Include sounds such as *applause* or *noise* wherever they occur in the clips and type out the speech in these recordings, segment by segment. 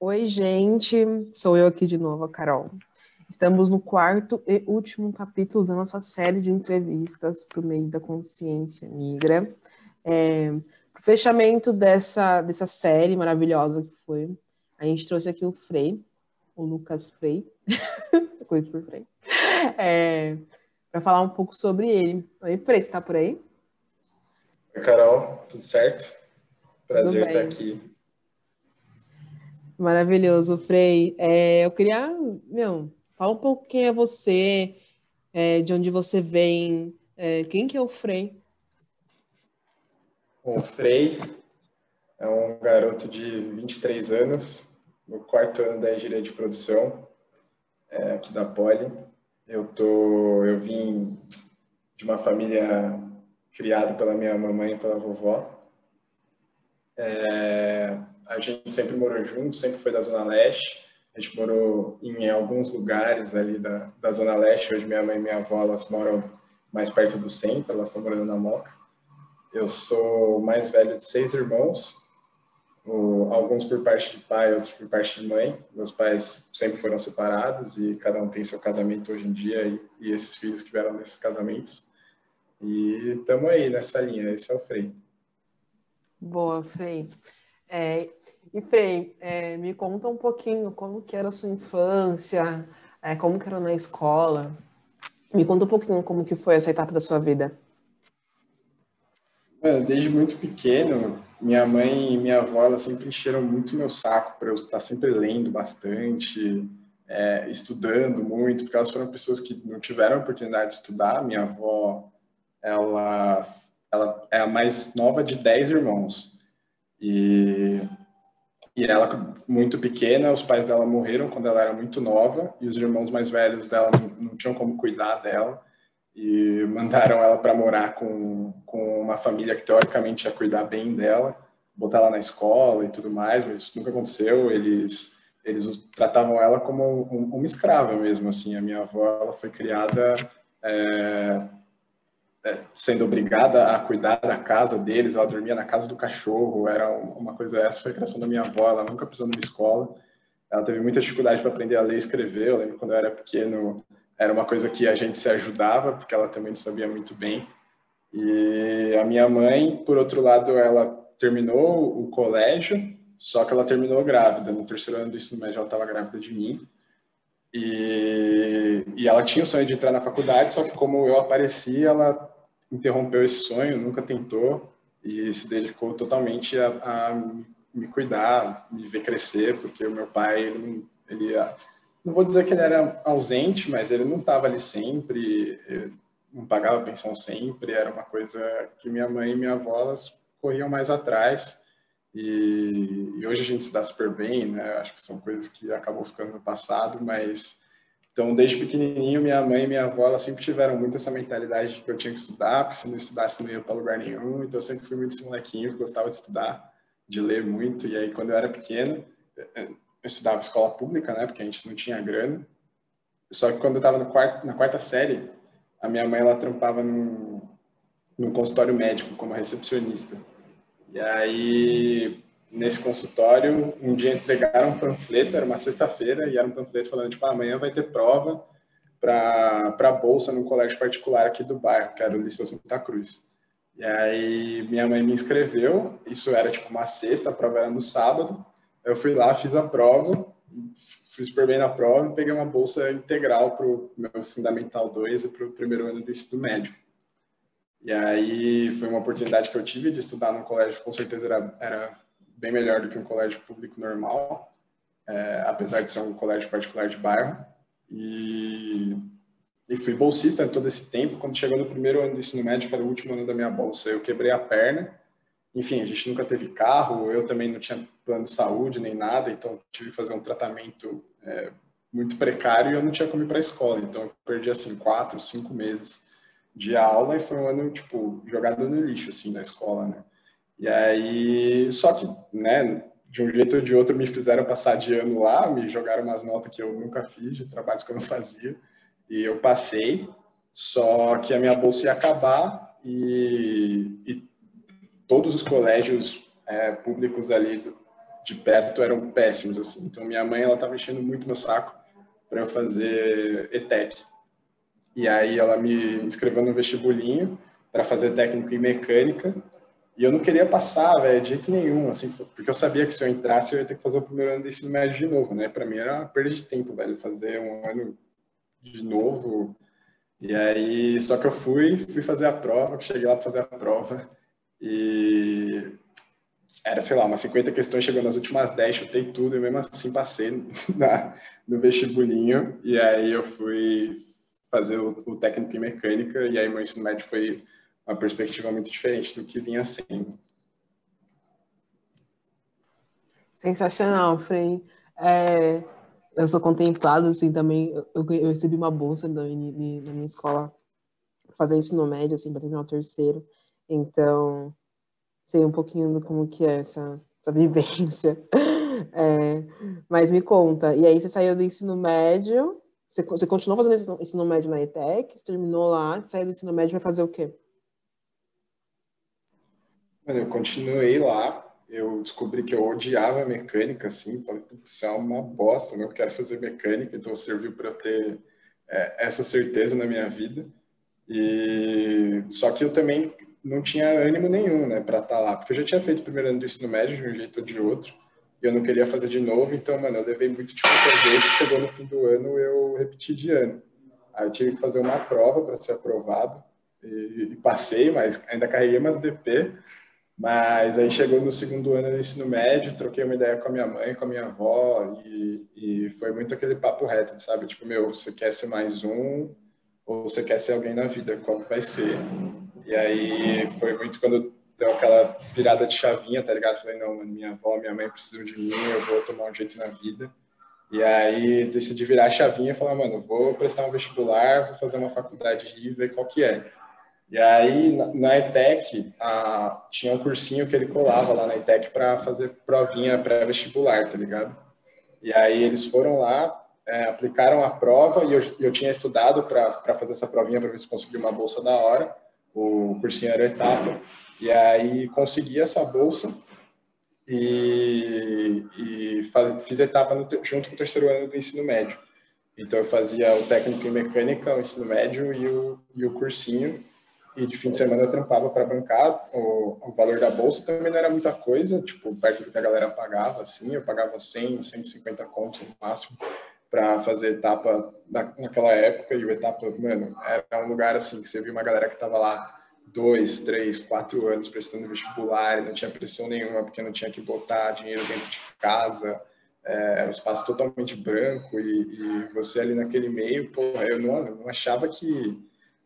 Oi, gente, sou eu aqui de novo, a Carol. Estamos no quarto e último capítulo da nossa série de entrevistas para o mês da consciência negra. É, o fechamento dessa, dessa série maravilhosa que foi, a gente trouxe aqui o Frei, o Lucas Frei, *laughs* coisa por Frei, é, para falar um pouco sobre ele. Oi, Frei, você está por aí? Oi, Carol, tudo certo? Prazer estar aqui. Maravilhoso, Frei. É, eu queria, meu, fala um pouco quem é você, é, de onde você vem, é, quem que é o Frei? O Frei é um garoto de 23 anos, no quarto ano da engenharia de produção, é, aqui da Poli. Eu, tô, eu vim de uma família criada pela minha mamãe e pela vovó, é, a gente sempre morou junto, sempre foi da Zona Leste. A gente morou em alguns lugares ali da, da Zona Leste. Hoje minha mãe e minha avó elas moram mais perto do centro, elas estão morando na Moca. Eu sou mais velho de seis irmãos, alguns por parte de pai, outros por parte de mãe. Meus pais sempre foram separados e cada um tem seu casamento hoje em dia e, e esses filhos que vieram desses casamentos. E estamos aí nessa linha, esse é o Frei. Boa, Frei. É, e Frei, é, me conta um pouquinho como que era a sua infância, é, como que era na escola. Me conta um pouquinho como que foi essa etapa da sua vida. desde muito pequeno, minha mãe e minha avó elas sempre encheram muito meu saco para eu estar sempre lendo bastante, é, estudando muito, porque elas foram pessoas que não tiveram oportunidade de estudar. Minha avó, ela ela é a mais nova de 10 irmãos. E, e ela, muito pequena, os pais dela morreram quando ela era muito nova, e os irmãos mais velhos dela não, não tinham como cuidar dela, e *laughs* mandaram ela para morar com, com uma família que teoricamente ia cuidar bem dela, botar ela na escola e tudo mais, mas isso nunca aconteceu. Eles eles tratavam ela como uma escrava mesmo, assim. A minha avó ela foi criada é, sendo obrigada a cuidar da casa deles, ela dormia na casa do cachorro, era uma coisa, essa foi a criação da minha avó, ela nunca precisou numa escola, ela teve muita dificuldade para aprender a ler e escrever, eu lembro quando eu era pequeno, era uma coisa que a gente se ajudava, porque ela também não sabia muito bem, e a minha mãe, por outro lado, ela terminou o colégio, só que ela terminou grávida, no terceiro ano do ensino médio ela estava grávida de mim, e, e ela tinha o sonho de entrar na faculdade, só que como eu apareci, ela interrompeu esse sonho, nunca tentou e se dedicou totalmente a, a me cuidar, me ver crescer, porque o meu pai, ele, ele, não vou dizer que ele era ausente, mas ele não estava ali sempre, não pagava pensão sempre, era uma coisa que minha mãe e minha avó corriam mais atrás. E, e, hoje a gente se dá super bem, né? Acho que são coisas que acabou ficando no passado, mas então desde pequenininho minha mãe e minha avó elas sempre tiveram muito essa mentalidade de que eu tinha que estudar, porque se não estudasse não ia para lugar nenhum. Então eu sempre fui muito esse molequinho que gostava de estudar, de ler muito. E aí quando eu era pequeno eu estudava escola pública, né? Porque a gente não tinha grana. Só que quando eu estava na quarta série, a minha mãe ela trampava num, num consultório médico como recepcionista. E aí, nesse consultório, um dia entregaram um panfleto, era uma sexta-feira, e era um panfleto falando, tipo, ah, amanhã vai ter prova para a bolsa num colégio particular aqui do bairro, que era o Liceu Santa Cruz. E aí, minha mãe me inscreveu, isso era tipo uma sexta, a prova era no sábado. Eu fui lá, fiz a prova, fui super bem na prova e peguei uma bolsa integral para o meu Fundamental 2 e para o primeiro ano do ensino médio. E aí foi uma oportunidade que eu tive de estudar num colégio, com certeza era, era bem melhor do que um colégio público normal, é, apesar de ser um colégio particular de bairro. E, e fui bolsista todo esse tempo. Quando chegou no primeiro ano do ensino médio, que era o último ano da minha bolsa, eu quebrei a perna. Enfim, a gente nunca teve carro, eu também não tinha plano de saúde nem nada, então tive que fazer um tratamento é, muito precário e eu não tinha como ir para a escola. Então eu perdi assim quatro, cinco meses de aula e foi um ano, tipo, jogado no lixo, assim, da escola, né? E aí, só que, né, de um jeito ou de outro me fizeram passar de ano lá, me jogaram umas notas que eu nunca fiz, de trabalhos que eu não fazia, e eu passei, só que a minha bolsa ia acabar e, e todos os colégios é, públicos ali de perto eram péssimos, assim. Então, minha mãe, ela estava enchendo muito meu saco para eu fazer ETEC. E aí ela me inscreveu no vestibulinho para fazer técnico em mecânica. E eu não queria passar, velho, de jeito nenhum, assim, porque eu sabia que se eu entrasse eu ia ter que fazer o primeiro ano do ensino médio de novo, né? Para mim era uma perda de tempo, velho, fazer um ano de novo. E aí, só que eu fui, fui fazer a prova, cheguei lá para fazer a prova e era, sei lá, umas 50 questões, chegou nas últimas 10, chutei tudo e mesmo assim passei *laughs* na, no vestibulinho. E aí eu fui fazer o, o técnico em mecânica e aí meu ensino médio foi uma perspectiva muito diferente do que vinha sendo. Sensacional, Frei. É, eu sou contemplado, assim, também. Eu, eu recebi uma bolsa na, na minha escola para fazer ensino médio, assim, para terminar o terceiro. Então, sei um pouquinho do como que é essa, essa *laughs* vivência. É, mas me conta, e aí você saiu do ensino médio, você, você continuou fazendo ensino, ensino médio na ETEC, você terminou lá, saiu do ensino médio vai fazer o quê? Eu continuei lá, eu descobri que eu odiava mecânica, assim, falei, isso é uma bosta, não quero fazer mecânica, então serviu para eu ter é, essa certeza na minha vida. E só que eu também não tinha ânimo nenhum, né, para estar tá lá, porque eu já tinha feito o primeiro ano do ensino médio de um jeito ou de outro, e eu não queria fazer de novo, então, mano, eu levei muito de jeito, chegou no fim do ano, eu repeti de ano. Aí eu tive que fazer uma prova para ser aprovado, e, e, passei, mas ainda carreguei umas DP, mas aí chegou no segundo ano do ensino médio, troquei uma ideia com a minha mãe, com a minha avó, e, e foi muito aquele papo reto, sabe? Tipo, meu, você quer ser mais um, ou você quer ser alguém na vida, qual vai ser? E aí foi muito quando deu aquela virada de chavinha, tá ligado? Falei, não, minha avó, minha mãe precisam de mim, eu vou tomar um jeito na vida. E aí decidi virar a chavinha e falar, mano, vou prestar um vestibular, vou fazer uma faculdade e ver qual que é. E aí na ETEC a, tinha um cursinho que ele colava lá na ETEC para fazer provinha pré-vestibular, tá ligado? E aí eles foram lá, é, aplicaram a prova e eu, eu tinha estudado para fazer essa provinha para ver se conseguia uma bolsa da hora. O cursinho era etapa. E aí consegui essa bolsa e, e faz, fiz etapa no, junto com o terceiro ano do ensino médio. Então eu fazia o técnico em mecânica, o ensino médio e o, e o cursinho. E de fim de semana eu trampava para bancar. O, o valor da bolsa também não era muita coisa, tipo, perto do que a galera pagava, assim. Eu pagava 100, 150 contos no máximo para fazer etapa na, naquela época. E o etapa, mano, era um lugar assim que você viu uma galera que tava lá dois, três, quatro anos prestando vestibular e não tinha pressão nenhuma porque não tinha que botar dinheiro dentro de casa, é, um espaço totalmente branco e, e, você ali naquele meio, porra, eu não, não achava que,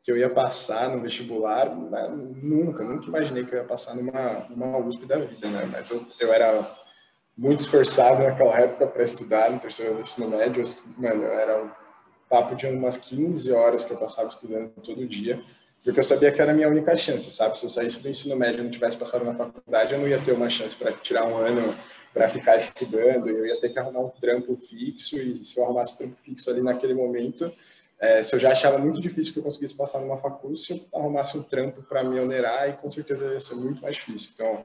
que eu ia passar no vestibular, nunca, nunca imaginei que eu ia passar numa, numa USP da vida, né? Mas eu, eu era muito esforçado naquela época para estudar no terceiro ano do ensino médio, eu, mano, era um papo de umas 15 horas que eu passava estudando todo dia, porque eu sabia que era a minha única chance, sabe? Se eu saísse do ensino médio e não tivesse passado na faculdade, eu não ia ter uma chance para tirar um ano para ficar estudando, eu ia ter que arrumar um trampo fixo, e se eu arrumasse um trampo fixo ali naquele momento, é, se eu já achava muito difícil que eu conseguisse passar numa faculdade, se eu arrumasse um trampo para me onerar, e com certeza ia ser muito mais difícil. Então,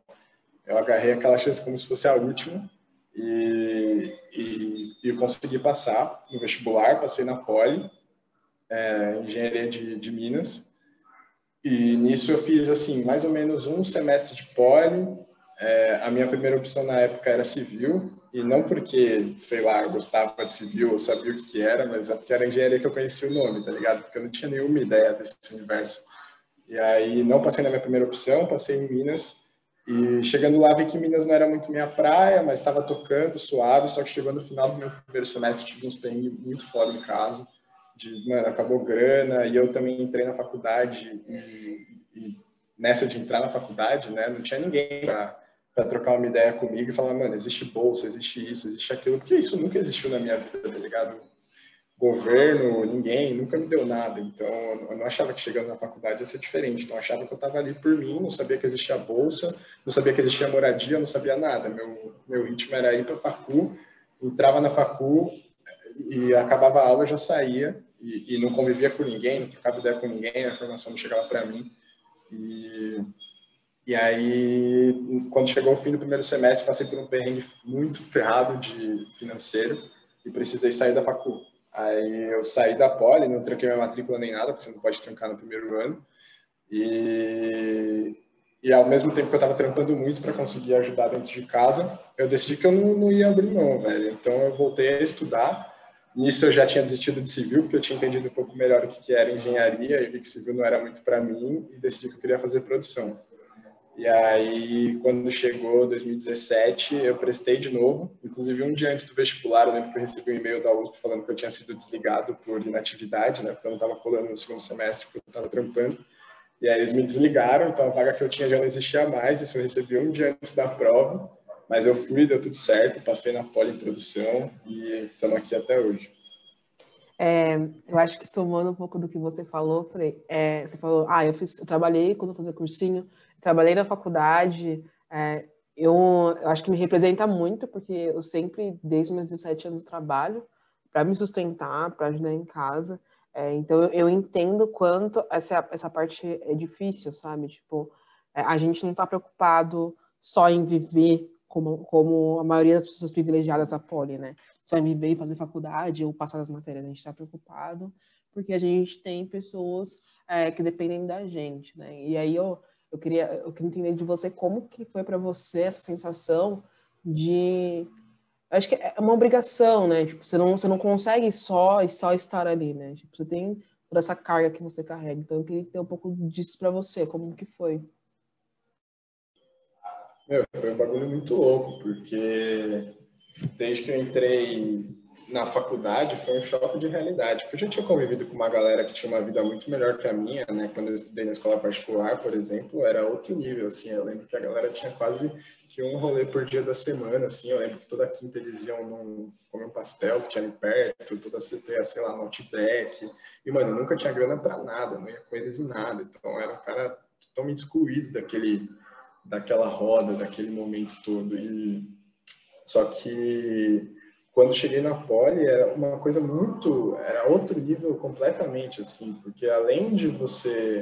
eu agarrei aquela chance como se fosse a última, e, e, e consegui passar no vestibular, passei na Poli, é, Engenharia de, de Minas, e nisso eu fiz, assim, mais ou menos um semestre de poli. É, a minha primeira opção na época era civil, e não porque, sei lá, eu gostava de civil ou sabia o que, que era, mas é porque era engenharia que eu conhecia o nome, tá ligado? Porque eu não tinha nenhuma ideia desse universo. E aí não passei na minha primeira opção, passei em Minas. E chegando lá vi que Minas não era muito minha praia, mas estava tocando suave, só que chegou no final do meu primeiro semestre tive uns perrengues muito foda em casa de, mano, acabou grana, e eu também entrei na faculdade, e, e nessa de entrar na faculdade, né, não tinha ninguém para trocar uma ideia comigo e falar, mano, existe bolsa, existe isso, existe aquilo, porque isso nunca existiu na minha vida, tá ligado? Governo, ninguém, nunca me deu nada, então eu não achava que chegando na faculdade ia ser diferente, então eu achava que eu estava ali por mim, não sabia que existia bolsa, não sabia que existia moradia, não sabia nada, meu, meu ritmo era ir para facu, entrava na facu e acabava a aula, já saía, e, e, não convivia com ninguém, não trocava ideia com ninguém, a informação não chegava para mim. E, E aí, quando chegou o fim do primeiro semestre, passei por um perrengue muito ferrado de financeiro e precisei sair da facul. Aí eu saí da poli, não tranquei minha matrícula nem nada, porque você não pode trancar no primeiro ano. E, e ao mesmo tempo que eu estava trampando muito para conseguir ajudar dentro de casa, eu decidi que eu não, não ia abrir mão, velho. Então eu voltei a estudar. Nisso eu já tinha desistido de civil, porque eu tinha entendido um pouco melhor o que era engenharia e vi que civil não era muito para mim e decidi que eu queria fazer produção. E aí, quando chegou 2017, eu prestei de novo. Inclusive, um dia antes do vestibular, eu lembro que eu recebi um e-mail da USP falando que eu tinha sido desligado por inatividade, né? Porque eu não estava colando no segundo semestre, porque eu estava trampando. E aí eles me desligaram, então a vaga que eu tinha já não existia mais. Isso eu recebi um dia antes da prova. Mas eu fui, deu tudo certo, passei na poli em produção e estamos aqui até hoje. É, eu acho que somando um pouco do que você falou, Frei, é, você falou, ah, eu, fiz, eu trabalhei quando eu fazia cursinho, trabalhei na faculdade, é, eu, eu, acho que me representa muito, porque eu sempre, desde meus 17 anos, trabalho para me sustentar, para ajudar em casa. É, então, eu, entendo quanto essa, essa parte é difícil, sabe? Tipo, é, a gente não está preocupado só em viver como, como a maioria das pessoas privilegiadas da Poli, né? Só em viver e fazer faculdade ou passar as matérias. A gente está preocupado porque a gente tem pessoas é, que dependem da gente, né? E aí eu, eu queria, eu queria entender de você como que foi para você essa sensação de acho que é uma obrigação, né? Tipo, você não você não consegue só e só estar ali, né? Tipo, você tem toda essa carga que você carrega. Então eu queria ter um pouco disso para você, como que foi? Meu, foi um bagulho muito louco, porque desde que eu entrei na faculdade foi um choque de realidade, porque eu já tinha convivido com uma galera que tinha uma vida muito melhor que a minha, né? Quando eu estudei na escola particular, por exemplo, era outro nível, assim. Eu lembro que a galera tinha quase que um rolê por dia da semana, assim. Eu lembro que toda quinta eles iam num, comer um pastel que tinha ali perto, toda sexta ia, sei lá, no Outback. E, mano, eu nunca tinha grana para nada, não ia com eles em nada. Então, era um cara totalmente excluído daquele, daquela roda, daquele momento todo. E só que quando cheguei na Poli era uma coisa muito, era outro nível completamente assim, porque além de você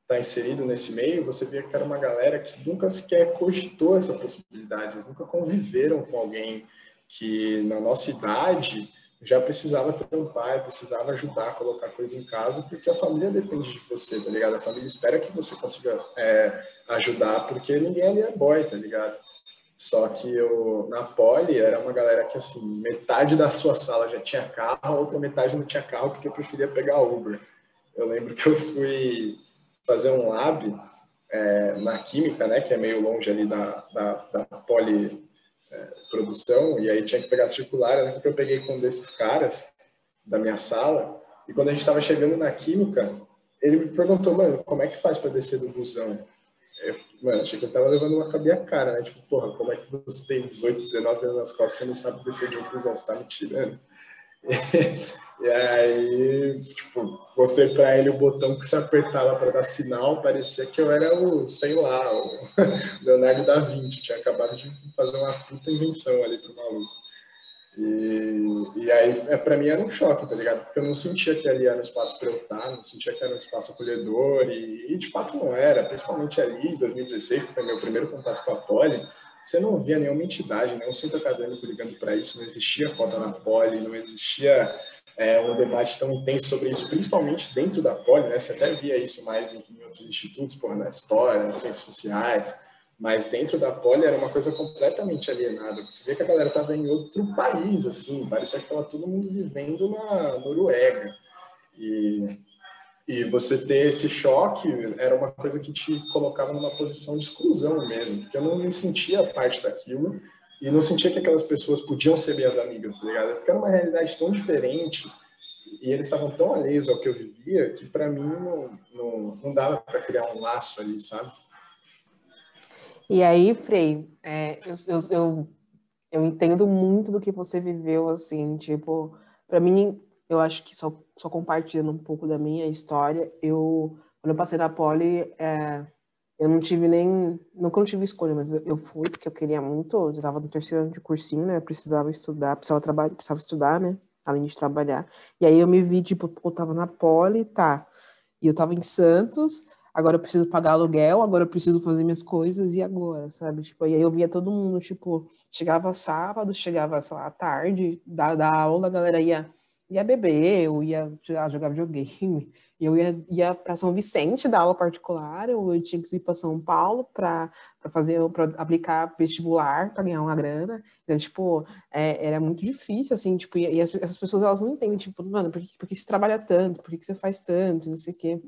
estar tá inserido nesse meio, você via que era uma galera que nunca sequer cogitou essa possibilidade, eles nunca conviveram com alguém que na nossa idade já precisava trampar, precisava ajudar a colocar coisa em casa, porque a família depende de você, tá ligado? A família espera que você consiga é, ajudar, porque ninguém ali é boy, tá ligado? Só que eu, na Poli, era uma galera que, assim, metade da sua sala já tinha carro, a outra metade não tinha carro porque eu preferia pegar Uber. Eu lembro que eu fui fazer um lab é, na Química, né, que é meio longe ali da, da, da Poli é, produção, e aí tinha que pegar a circular. Lembro que eu peguei com um desses caras da minha sala, e quando a gente estava chegando na Química, ele me perguntou, mano, como é que faz para descer do busão? Eu, mano, achei que eu tava levando uma cabia cara, né? Tipo, porra, como é que você tem 18, 19 anos nas costas e não sabe descer de um cruzão? Você tá me tirando? *laughs* E, aí, tipo, mostrei pra ele o botão que você apertava para dar sinal, parecia que eu era o, sei lá, o *laughs* Leonardo da Vinci, tinha acabado de fazer uma puta invenção ali pro maluco. E, e aí, é, para mim, era um choque, tá ligado? Porque eu não sentia que ali era um espaço para eu estar, não sentia que era um espaço acolhedor, e, e, de fato não era, principalmente ali em 2016, que foi meu primeiro contato com a Poli, você não via nenhuma entidade, nenhum centro acadêmico ligando para isso, não existia cota na Poli, não existia é, um debate tão intenso sobre isso, principalmente dentro da Poli, né? Você até via isso mais em, em outros institutos, porra, na história, nas ciências sociais, mas dentro da Poli era uma coisa completamente alienada. Você vê que a galera estava em outro país, assim, parecia que estava todo mundo vivendo na Noruega. E, e você ter esse choque era uma coisa que te colocava numa posição de exclusão mesmo, porque eu não me sentia parte daquilo e não sentia que aquelas pessoas podiam ser minhas amigas, tá ligado? Porque era uma realidade tão diferente e eles estavam tão alheios ao que eu vivia que para mim não, não, não dava para criar um laço ali, sabe? E aí, Frei, é, eu, eu, eu, eu, entendo muito do que você viveu, assim, tipo, para mim, eu acho que só, só compartilhando um pouco da minha história, eu, quando eu passei na Poli, é, eu não tive nem, nunca não tive escolha, mas eu fui porque eu queria muito, eu estava no terceiro ano de cursinho, né, eu precisava estudar, precisava trabalhar, precisava estudar, né, além de trabalhar, e aí eu me vi, tipo, eu tava na Poli, tá, e eu tava em Santos, agora eu preciso pagar aluguel, agora eu preciso fazer minhas coisas, e agora, sabe? Tipo, e aí eu via todo mundo, tipo, chegava sábado, chegava, sei lá, tarde, da, da aula, a galera ia, ia beber, eu ia jogar videogame, *laughs* eu ia, ia para São Vicente dar aula particular, eu tinha que ir para São Paulo para fazer, para aplicar vestibular, para ganhar uma grana. Então, tipo, é, era muito difícil, assim, tipo, e, e as, essas pessoas elas não entendem, tipo, mano, por que, por que você trabalha tanto? Por que, que você faz tanto? Não sei o quê.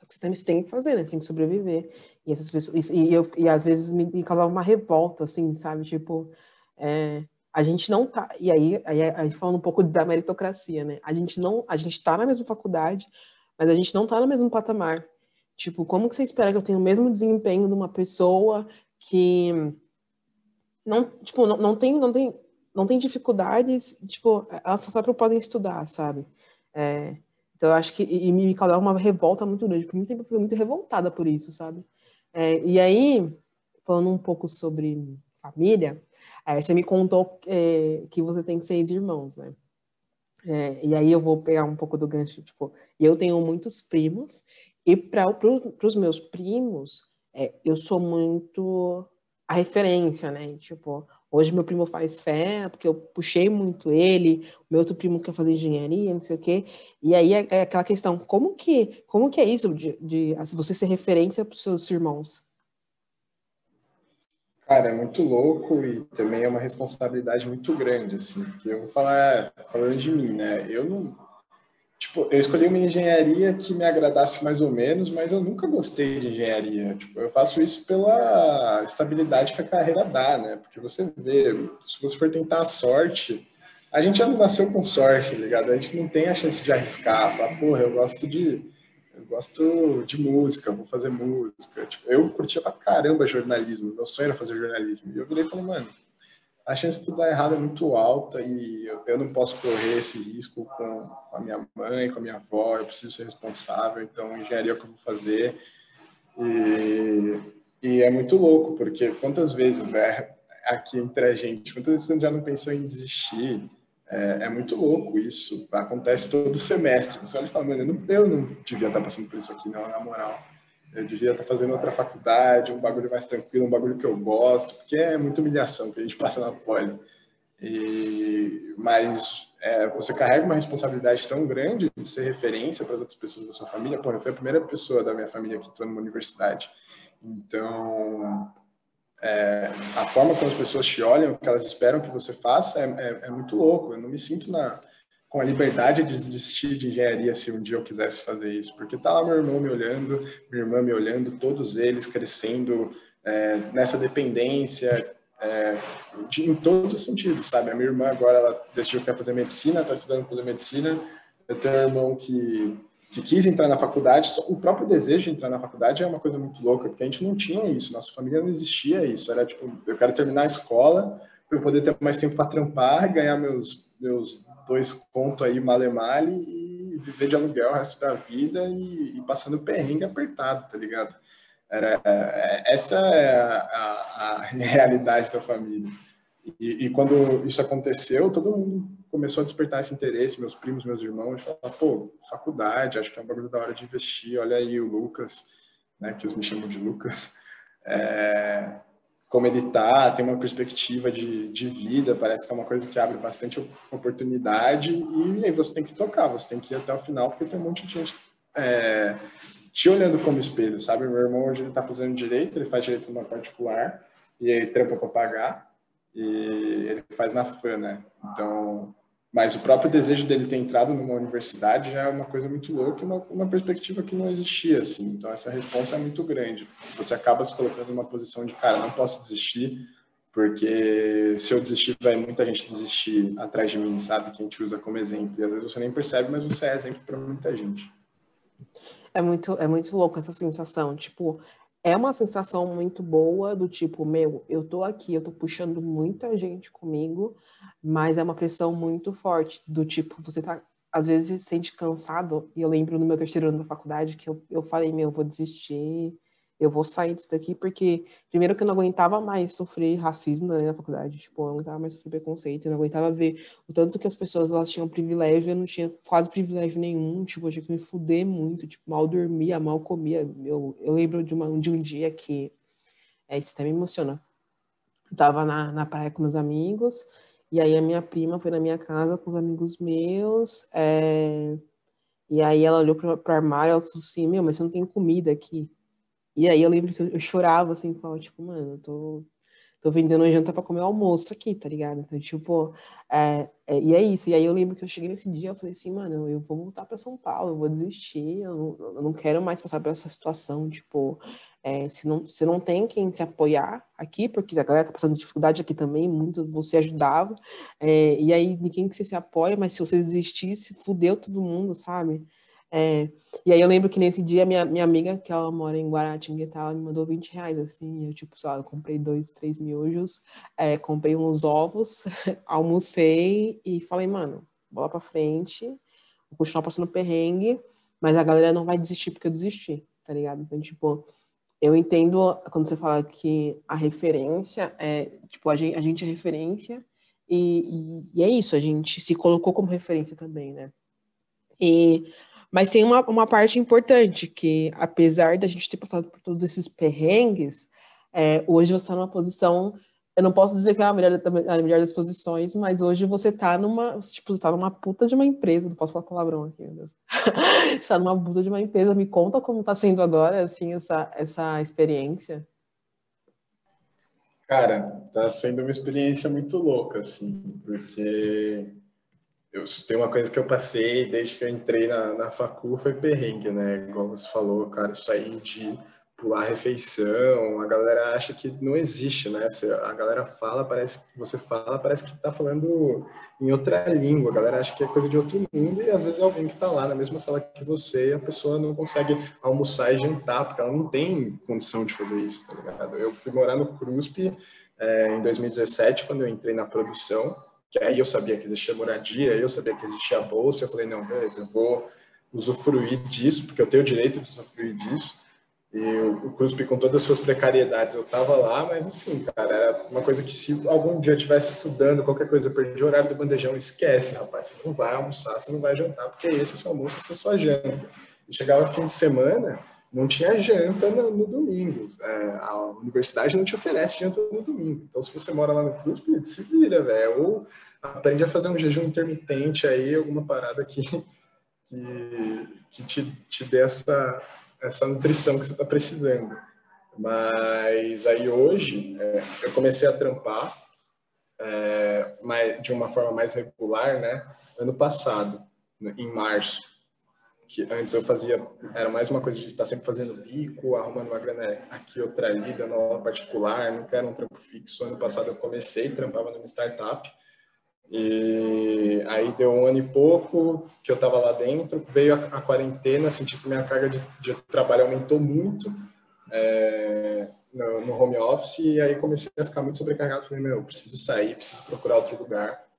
Só que você tem que fazer, né? Você tem que sobreviver. E essas pessoas, e, eu, e às vezes me, me causava uma revolta, assim, sabe? Tipo, é, a gente não tá. E aí, aí, aí falando um pouco da meritocracia, né? A gente não, a gente tá na mesma faculdade, mas a gente não tá no mesmo patamar. Tipo, como que você espera que eu tenha o mesmo desempenho de uma pessoa que não, tipo, não, não tem, não tem, não tem dificuldades, tipo, elas só podem estudar, sabe? É, então, eu acho que e me causava uma revolta muito grande. Por muito tempo eu fui muito revoltada por isso, sabe? É, e aí, falando um pouco sobre família, é, você me contou é, que você tem seis irmãos, né? É, e aí eu vou pegar um pouco do gancho, tipo, eu tenho muitos primos, e para pro, os meus primos, é, eu sou muito a referência, né? Tipo, hoje meu primo faz fé, porque eu puxei muito ele, meu outro primo quer fazer engenharia, não sei o quê. E aí é, é aquela questão, como que, como que é isso de, de você ser referência para os seus irmãos? Cara, é muito louco e também é uma responsabilidade muito grande, assim, porque eu vou falar, falando de mim, né? Eu não. Tipo, eu escolhi uma engenharia que me agradasse mais ou menos, mas eu nunca gostei de engenharia. Tipo, eu faço isso pela estabilidade que a carreira dá, né? Porque você vê, se você for tentar a sorte, a gente já não nasceu com sorte, tá ligado? A gente não tem a chance de arriscar, falar, porra, eu gosto de eu gosto de música, vou fazer música. Tipo, eu curtia pra caramba jornalismo, meu sonho era fazer jornalismo. E eu virei e falei, mano, a chance de tudo dar errado é muito alta e eu, não posso correr esse risco com, com, a minha mãe, com a minha avó, eu preciso ser responsável, então engenharia é o que eu vou fazer. E, e é muito louco, porque quantas vezes, né, aqui entre a gente, quantas vezes você já não pensou em desistir? É, é, muito louco isso. Acontece todo semestre. Você olha e fala, mano, eu não, eu não devia estar passando por isso aqui, não, na moral. Eu devia estar fazendo outra faculdade, um bagulho mais tranquilo, um bagulho que eu gosto, porque é muita humilhação que a gente passa na poli. E, mas é, você carrega uma responsabilidade tão grande de ser referência para as outras pessoas da sua família. Pô, eu fui a primeira pessoa da minha família que estou numa universidade. Então, é, a forma como as pessoas te olham, o que elas esperam que você faça, é, é, é muito louco. Eu não me sinto na, com a liberdade de desistir de engenharia se um dia eu quisesse fazer isso, porque tá lá meu irmão me olhando, minha irmã me olhando, todos eles crescendo é, nessa dependência, é, de, em todos os sentidos, sabe? A minha irmã agora ela decidiu que quer fazer medicina, está estudando fazer medicina. Eu tenho um irmão que que quis entrar na faculdade, o próprio desejo de entrar na faculdade é uma coisa muito louca, porque a gente não tinha isso, nossa família não existia isso. Era tipo, eu quero terminar a escola para eu poder ter mais tempo para trampar, ganhar meus, meus dois contos aí, male male, e viver de aluguel o resto da vida e, e passando perrengue apertado, tá ligado? Era, é, essa é a, a, a *laughs* realidade da família. E, e, quando isso aconteceu, todo mundo começou a despertar esse interesse, meus primos, meus irmãos, falaram, pô, faculdade, acho que é um bagulho da hora de investir, olha aí o Lucas, né, que eles me chamam de Lucas, é, como ele tá, tem uma perspectiva de, de vida, parece que é uma coisa que abre bastante oportunidade e aí você tem que tocar, você tem que ir até o final, porque tem um monte de gente é, te olhando como espelho, sabe? Meu irmão hoje ele tá fazendo direito, ele faz direito numa particular e aí trampa para pagar e ele faz na FAN, né? Então, mas o próprio desejo dele ter entrado numa universidade já é uma coisa muito louca, uma, uma perspectiva que não existia, assim. Então, essa resposta é muito grande. Você acaba se colocando numa posição de, cara, não posso desistir, porque se eu desistir, vai muita gente desistir atrás de mim, sabe? Que a gente usa como exemplo. E às vezes você nem percebe, mas você é exemplo para muita gente. É muito, é muito louco essa sensação. Tipo, é uma sensação muito boa do tipo, meu, eu tô aqui, eu tô puxando muita gente comigo, mas é uma pressão muito forte do tipo, você tá às vezes se sente cansado, e eu lembro no meu terceiro ano da faculdade que eu, eu falei, meu, eu vou desistir, eu vou sair disso daqui porque, primeiro, que eu não aguentava mais sofrer racismo na faculdade, tipo, eu não aguentava mais sofrer preconceito, eu não aguentava ver o tanto que as pessoas elas tinham privilégio, eu não tinha quase privilégio nenhum, tipo, eu tinha que me fuder muito, tipo, mal dormia, mal comia. Eu, eu lembro de, uma, de um dia que, é, isso até me emociona. Eu tava na, na praia com meus amigos, e aí a minha prima foi na minha casa com os amigos meus, é... e aí ela olhou para o armário, ela falou assim, meu, mas você não tem comida aqui. E aí eu lembro que eu, chorava, assim, falava, tipo, mano, eu tô, tô vendendo janta pra comer o almoço aqui, tá ligado? Então, tipo, é, é, e é isso. E aí eu lembro que eu cheguei nesse dia, eu falei assim, mano, eu vou voltar pra São Paulo, eu vou desistir, eu não, eu não quero mais passar por essa situação, tipo, é, se, não, se não tem quem se apoiar aqui, porque a galera tá passando dificuldade aqui também, muito você ajudava, é, e aí ninguém que você se apoia, mas se você desistisse, fudeu todo mundo, sabe? É, e aí eu lembro que nesse dia minha, minha amiga, que ela mora em Guaratinguetá, ela me mandou 20 reais, assim, eu tipo, só, eu comprei dois, três miojos, é, comprei uns ovos, *laughs* almocei e falei, mano, bola pra frente, vou continuar passando perrengue, mas a galera não vai desistir porque eu desisti, tá ligado? Então, tipo, eu entendo quando você fala que a referência é, tipo, a gente, a gente é referência e, e, e é isso, a gente se colocou como referência também, né? E mas tem uma, uma parte importante, que apesar da gente ter passado por todos esses perrengues, é, hoje você está numa posição. Eu não posso dizer que é a melhor, a melhor das posições, mas hoje você está numa. Tipo, você tá numa puta de uma empresa. Não posso falar palavrão aqui, meu Deus. *laughs* está numa puta de uma empresa. Me conta como está sendo agora, assim, essa, essa experiência. Cara, tá sendo uma experiência muito louca, assim, porque eu, tem uma coisa que eu passei desde que eu entrei na, na facu foi perrengue, né? Igual você falou, cara, isso aí de pular refeição, a galera acha que não existe, né? A galera fala, parece que você fala, parece que tá falando em outra língua. A galera acha que é coisa de outro mundo e às vezes é alguém que tá lá na mesma sala que você e a pessoa não consegue almoçar e jantar porque ela não tem condição de fazer isso, tá ligado? Eu fui morar no CRUSP é, em 2017 quando eu entrei na produção que aí eu sabia que existia moradia, eu sabia que existia bolsa, eu falei, não, beleza, eu vou usufruir disso, porque eu tenho o direito de usufruir disso, e o CUSP, com todas as suas precariedades, eu estava lá, mas assim, cara, era uma coisa que se algum dia eu estivesse estudando, qualquer coisa, eu perdi o horário do bandejão, esquece, rapaz, você não vai almoçar, você não vai jantar, porque esse é seu almoço, essa é sua janta. E chegava fim de semana, não tinha janta no, no domingo. É, a universidade não te oferece janta no domingo. Então, se você mora lá no CRUSP, se vira, velho. Ou aprende a fazer um jejum intermitente aí, alguma parada que, que, que te, te dê essa, essa nutrição que você está precisando. Mas aí hoje, é, eu comecei a trampar é, mais, de uma forma mais regular, né? Ano passado, em março que antes eu fazia, era mais uma coisa de estar sempre fazendo bico, arrumando uma grana aqui, outra ali, dando aula particular, nunca era um trampo fixo. Ano passado eu comecei, trampava numa startup, e aí deu um ano e pouco que eu estava lá dentro, veio a, a, quarentena, senti que minha carga de, de trabalho aumentou muito é, no, no, home office, e aí comecei a ficar muito sobrecarregado, falei, meu, preciso sair, preciso procurar outro lugar.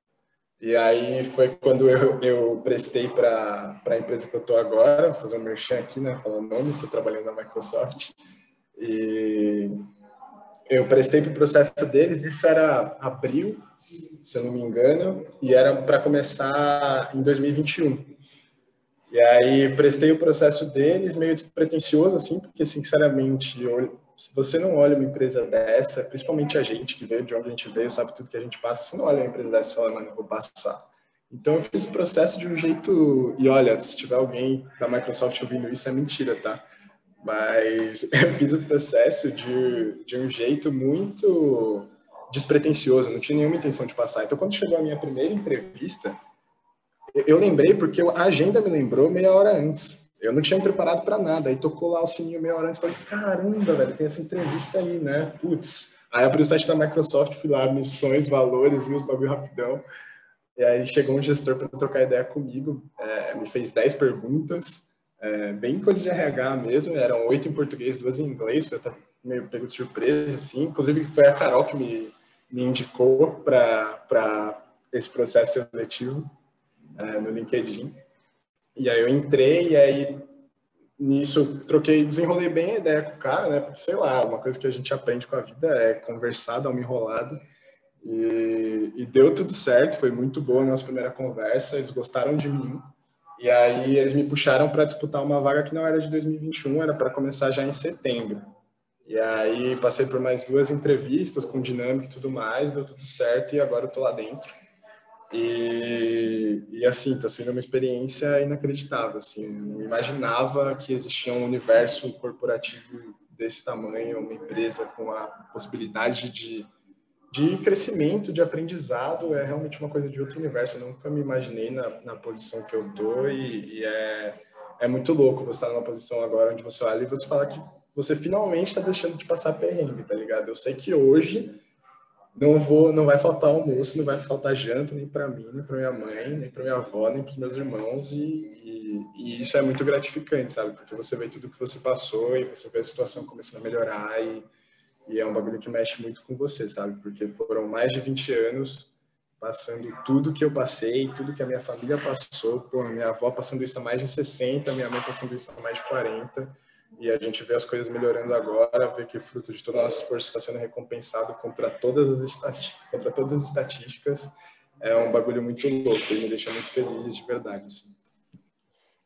E aí foi quando eu, eu prestei para a empresa que eu estou agora, vou fazer um merchan aqui, né? Falando nome, estou trabalhando na Microsoft. E eu prestei para o processo deles, isso era abril, se eu não me engano, e era para começar em 2021. E aí prestei o processo deles, meio despretensioso, assim, porque sinceramente se você não olha uma empresa dessa, principalmente a gente que veio de onde a gente veio, sabe tudo que a gente passa, você não olha uma empresa dessa e fala, mano, eu vou passar. Então eu fiz o processo de um jeito, e olha, se tiver alguém da Microsoft ouvindo isso, é mentira, tá? Mas *laughs* eu fiz o processo de, de um jeito muito despretensioso, não tinha nenhuma intenção de passar. Então quando chegou a minha primeira entrevista, eu lembrei porque a agenda me lembrou meia hora antes. Eu não tinha me preparado para nada. Aí tocou lá o sininho meia hora antes. Falei, caramba, velho, tem essa entrevista aí, né? Putz. Aí abri o site da Microsoft, fui lá, missões, valores, li os bagulho rapidão. E aí chegou um gestor para trocar ideia comigo, é, me fez 10 perguntas, é, bem coisa de RH mesmo, eram oito em português, duas em inglês, foi até meio pego de surpresa, assim. Inclusive foi a Carol que me, me indicou para esse processo seletivo é, no LinkedIn. E aí eu entrei e aí nisso, troquei, desenrolei bem a ideia com o cara, né? Porque, sei lá, uma coisa que a gente aprende com a vida é conversar, dar uma enrolada. E, e deu tudo certo, foi muito boa a nossa primeira conversa, eles gostaram de mim. E aí eles me puxaram para disputar uma vaga que não era de 2021, era para começar já em setembro. E aí passei por mais duas entrevistas com dinâmica e tudo mais, deu tudo certo e agora eu tô lá dentro. E, e assim, está sendo uma experiência inacreditável. Assim, eu não imaginava que existia um universo corporativo desse tamanho, uma empresa com a possibilidade de, de crescimento, de aprendizado. É realmente uma coisa de outro universo. Eu nunca me imaginei na, na posição que eu tô e, e é, é muito louco você estar numa posição agora onde você olha e você fala que você finalmente está deixando de passar perrengue, tá ligado? Eu sei que hoje não vou, não vai faltar almoço, não vai faltar janta nem para mim, nem para minha mãe, nem para minha avó, nem para os meus irmãos e, e, e, isso é muito gratificante, sabe? Porque você vê tudo que você passou e você vê a situação começando a melhorar e, e é um bagulho que mexe muito com você, sabe? Porque foram mais de 20 anos passando tudo que eu passei, tudo que a minha família passou, pô, minha avó passando isso há mais de 60, minha mãe passando isso há mais de 40 e a gente vê as coisas melhorando agora, vê que fruto de todo o nosso esforço está sendo recompensado contra todas as contra todas as estatísticas, é um bagulho muito louco e me deixa muito feliz de verdade. Assim.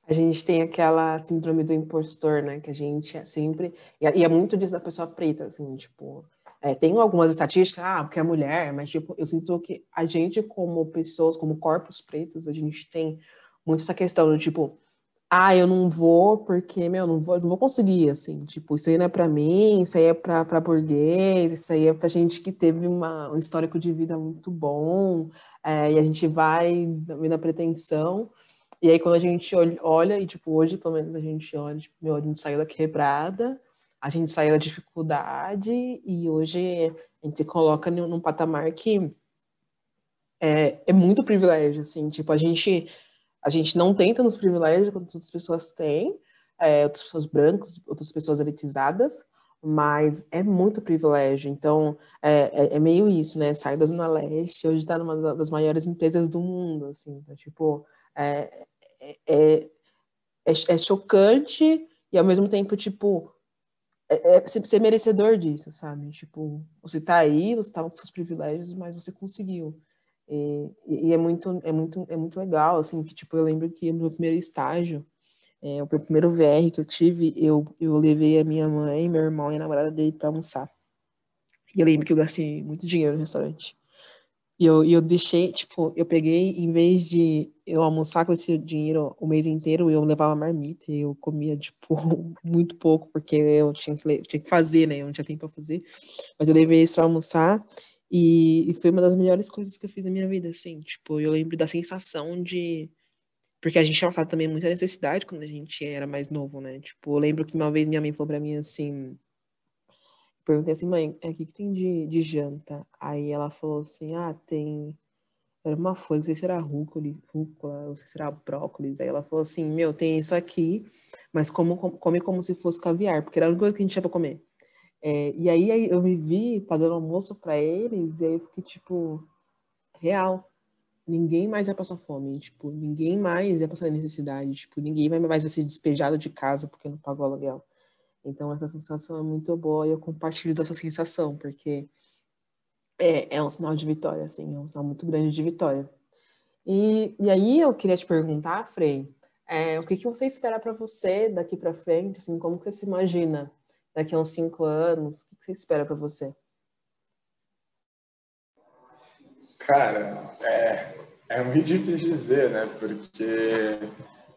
A gente tem aquela síndrome do impostor, né? Que a gente é sempre. E é muito disso da pessoa preta, assim, tipo. É, tem algumas estatísticas, ah, porque é mulher, mas tipo, eu sinto que a gente, como pessoas, como corpos pretos, a gente tem muito essa questão do tipo, ah, eu não vou porque, meu, não vou, não vou conseguir, assim, tipo, isso aí não é para mim, isso aí é para burguês, isso aí é para gente que teve uma, um histórico de vida muito bom, é, e a gente vai na pretensão, e aí quando a gente olha, e tipo, hoje pelo menos a gente olha, tipo, meu, a gente saiu da quebrada, a gente saiu da dificuldade, e hoje a gente se coloca num, num patamar que é, é muito privilégio, assim, tipo, a gente a gente não tenta nos privilégios quando outras pessoas têm, é, outras pessoas brancas, outras pessoas elitizadas, mas é muito privilégio. Então, é, é, é meio isso, né? Sai da Zona Leste, hoje está numa das maiores empresas do mundo, assim. Então, tipo, é, é, é, é, chocante e, ao mesmo tempo, tipo, é, é ser merecedor disso, sabe? Tipo, você tá aí, você tá com seus privilégios, mas você conseguiu. E, e, é muito é muito é muito legal assim que tipo eu lembro que no meu primeiro estágio é, o meu primeiro VR que eu tive eu, eu levei a minha mãe meu irmão e a namorada dele para almoçar. E eu lembro que eu gastei muito dinheiro no restaurante. E eu, eu deixei tipo eu peguei em vez de eu almoçar com esse dinheiro o mês inteiro eu levava marmita e eu comia tipo *laughs* muito pouco porque eu tinha que tinha que fazer né eu não tinha tempo para fazer. Mas eu levei isso para almoçar e, e, foi uma das melhores coisas que eu fiz na minha vida, assim. Tipo, eu lembro da sensação de. Porque a gente passado também muita necessidade quando a gente era mais novo, né? Tipo, eu lembro que uma vez minha mãe falou pra mim assim. Perguntei assim, mãe, é, o que, que tem de, de janta? Aí ela falou assim: ah, tem. Era uma folha, não sei se era rúcula, rúcula, não sei se era brócolis. Aí ela falou assim: meu, tem isso aqui, mas como, come como se fosse caviar, porque era a única coisa que a gente tinha pra comer. É, e aí, eu me vi pagando almoço para eles, e aí eu fiquei tipo, real. Ninguém mais vai passar fome, tipo, ninguém mais vai passar necessidade, tipo, ninguém vai mais vai ser despejado de casa porque não pagou aluguel. Então essa sensação é muito boa e eu compartilho dessa sensação, porque é, é um sinal de vitória, assim, é um sinal muito grande de vitória. E, e aí eu queria te perguntar, Frei, é, o que, que você espera para você daqui para frente, assim, como você se imagina daqui a uns cinco anos? O que você espera para você? Cara, é, é muito difícil dizer, né? Porque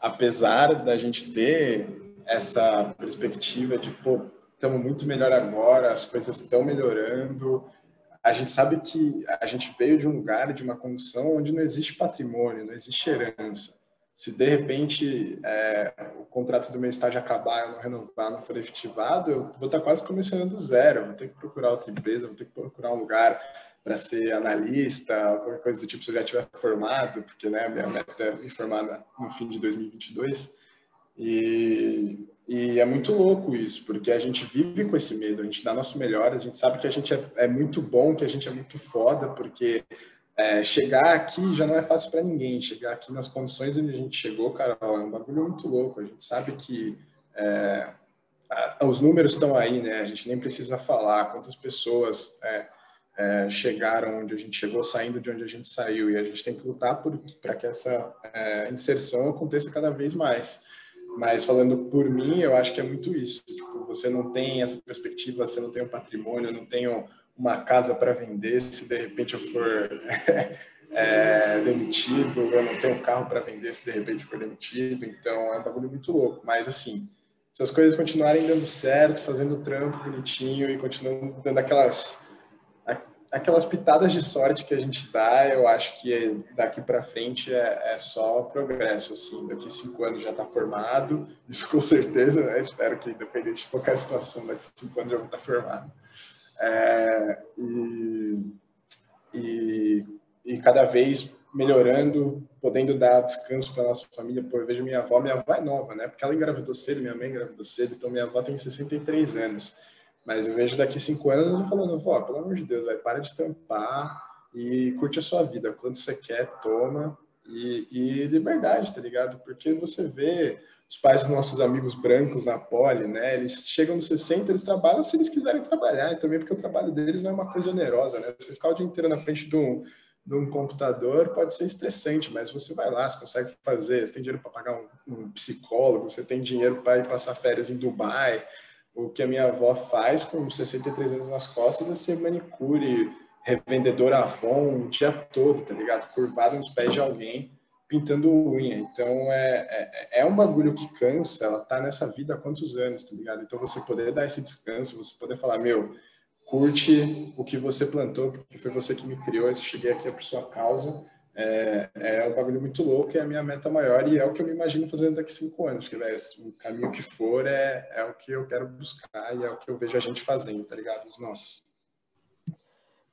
apesar da gente ter essa perspectiva de, pô, estamos muito melhor agora, as coisas estão melhorando, a gente sabe que a gente veio de um lugar, de uma condição onde não existe patrimônio, não existe herança se de repente é, o contrato do meu estágio acabar, eu não renovar, não for efetivado, eu vou estar quase começando do zero, vou ter que procurar outra empresa, vou ter que procurar um lugar para ser analista, qualquer coisa do tipo, se eu já tiver formado, porque né, minha meta é me formar no fim de 2022. E, e é muito louco isso, porque a gente vive com esse medo, a gente dá nosso melhor, a gente sabe que a gente é, é muito bom, que a gente é muito foda, porque é, chegar aqui já não é fácil para ninguém. Chegar aqui nas condições onde a gente chegou, cara, é um bagulho muito louco. A gente sabe que É, os números estão aí, né? A gente nem precisa falar quantas pessoas é, é, chegaram onde a gente chegou, saindo de onde a gente saiu, e a gente tem que lutar para que essa é, inserção aconteça cada vez mais. Mas falando por mim, eu acho que é muito isso. Tipo, você não tem essa perspectiva, você não tem um patrimônio, não tem uma casa para vender. Se de repente eu for *laughs* é, demitido, eu não tenho carro para vender. Se de repente for demitido, então é um bagulho muito louco. Mas assim, se as coisas continuarem dando certo, fazendo trampo bonitinho e continuando dando aquelas aquelas pitadas de sorte que a gente dá, eu acho que daqui para frente é, é, só progresso, assim, daqui cinco anos já está formado, *laughs* isso com certeza, né? espero que independente de qualquer situação, daqui cinco anos já vou estar tá formado. É, e, e, e, cada vez melhorando, podendo dar descanso para nossa família. Pô, eu vejo minha avó, minha avó é nova, né? Porque ela engravidou cedo, minha mãe engravidou cedo, então minha avó tem 63 anos. Mas eu vejo daqui cinco anos eu falando, vó, pelo amor de Deus, vai, para de tampar e curte a sua vida. Quando você quer, toma. E, e liberdade, tá ligado? Porque você vê os pais dos nossos amigos brancos na poli, né? Eles chegam nos 60, eles trabalham se eles quiserem trabalhar, e também porque o trabalho deles não é uma coisa onerosa, né? Você ficar o dia inteiro na frente de um, de um computador pode ser estressante, mas você vai lá, você consegue fazer, você tem dinheiro para pagar um, um, psicólogo, você tem dinheiro para ir passar férias em Dubai, o que a minha avó faz com 63 anos nas costas é ser manicure, revendedora Avon o dia todo, tá ligado? Curvada nos pés de alguém, pintando unha. Então, é, é, é um bagulho que cansa, ela tá nessa vida há quantos anos, tá ligado? Então, você poder dar esse descanso, você poder falar, meu, curte o que você plantou, porque foi você que me criou, eu cheguei aqui por sua causa, é, é um bagulho muito louco, é a minha meta maior e é o que eu me imagino fazendo daqui cinco anos. Que, véio, o caminho que for é, é o que eu quero buscar e é o que eu vejo a gente fazendo, tá ligado? Os nossos.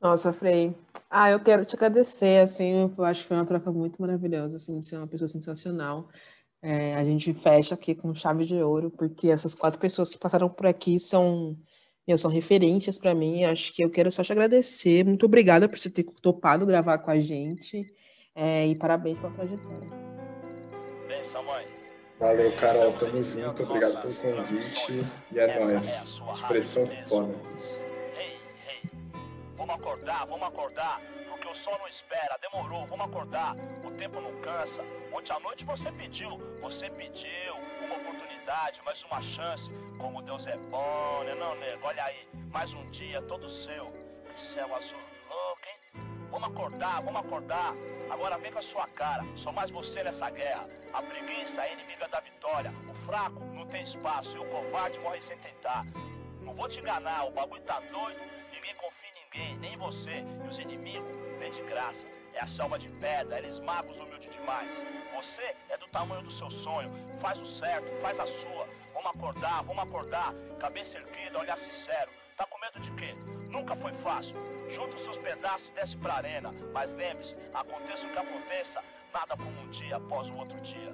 Nossa, Frei. Ah, eu quero te agradecer, assim, eu acho que foi uma troca muito maravilhosa, assim, de ser uma pessoa sensacional. É, a gente fecha aqui com chave de ouro, porque essas quatro pessoas que passaram por aqui são, meu, são referências para mim. Acho que eu quero só te agradecer. Muito obrigada por você ter topado gravar com a gente. É, e parabéns pela trajetória. Benção, mãe. Valeu, Carol. Tamo junto. Obrigado pelo convite. E é nóis. Expressão foda. Vamos acordar, vamos acordar. Porque o sol não espera. Demorou, vamos acordar. O tempo não cansa. Ontem à noite você pediu. Você pediu uma oportunidade, mais uma chance. Como Deus é bom, né, não, nego? Olha aí. Mais um dia todo seu. Que céu azul louco, hein? Vamos acordar, vamos acordar. Agora vem com a sua cara. Só mais você nessa guerra. A preguiça é inimiga da vitória. O fraco não tem espaço e o covarde morre sem tentar. Não vou te enganar, o bagulho tá doido. Ninguém nem em você. E os inimigos vêm de graça. É a selva de pedra, eles magos humildes demais. Você é do tamanho do seu sonho. Faz o certo, faz a sua. Vamos acordar, vamos acordar. Cabeça erguida, olhar sincero. Tá com medo de quê? Nunca foi fácil. Junta os seus pedaços e desce pra arena. Mas lembre-se, aconteça o que aconteça, nada como um dia após o outro dia.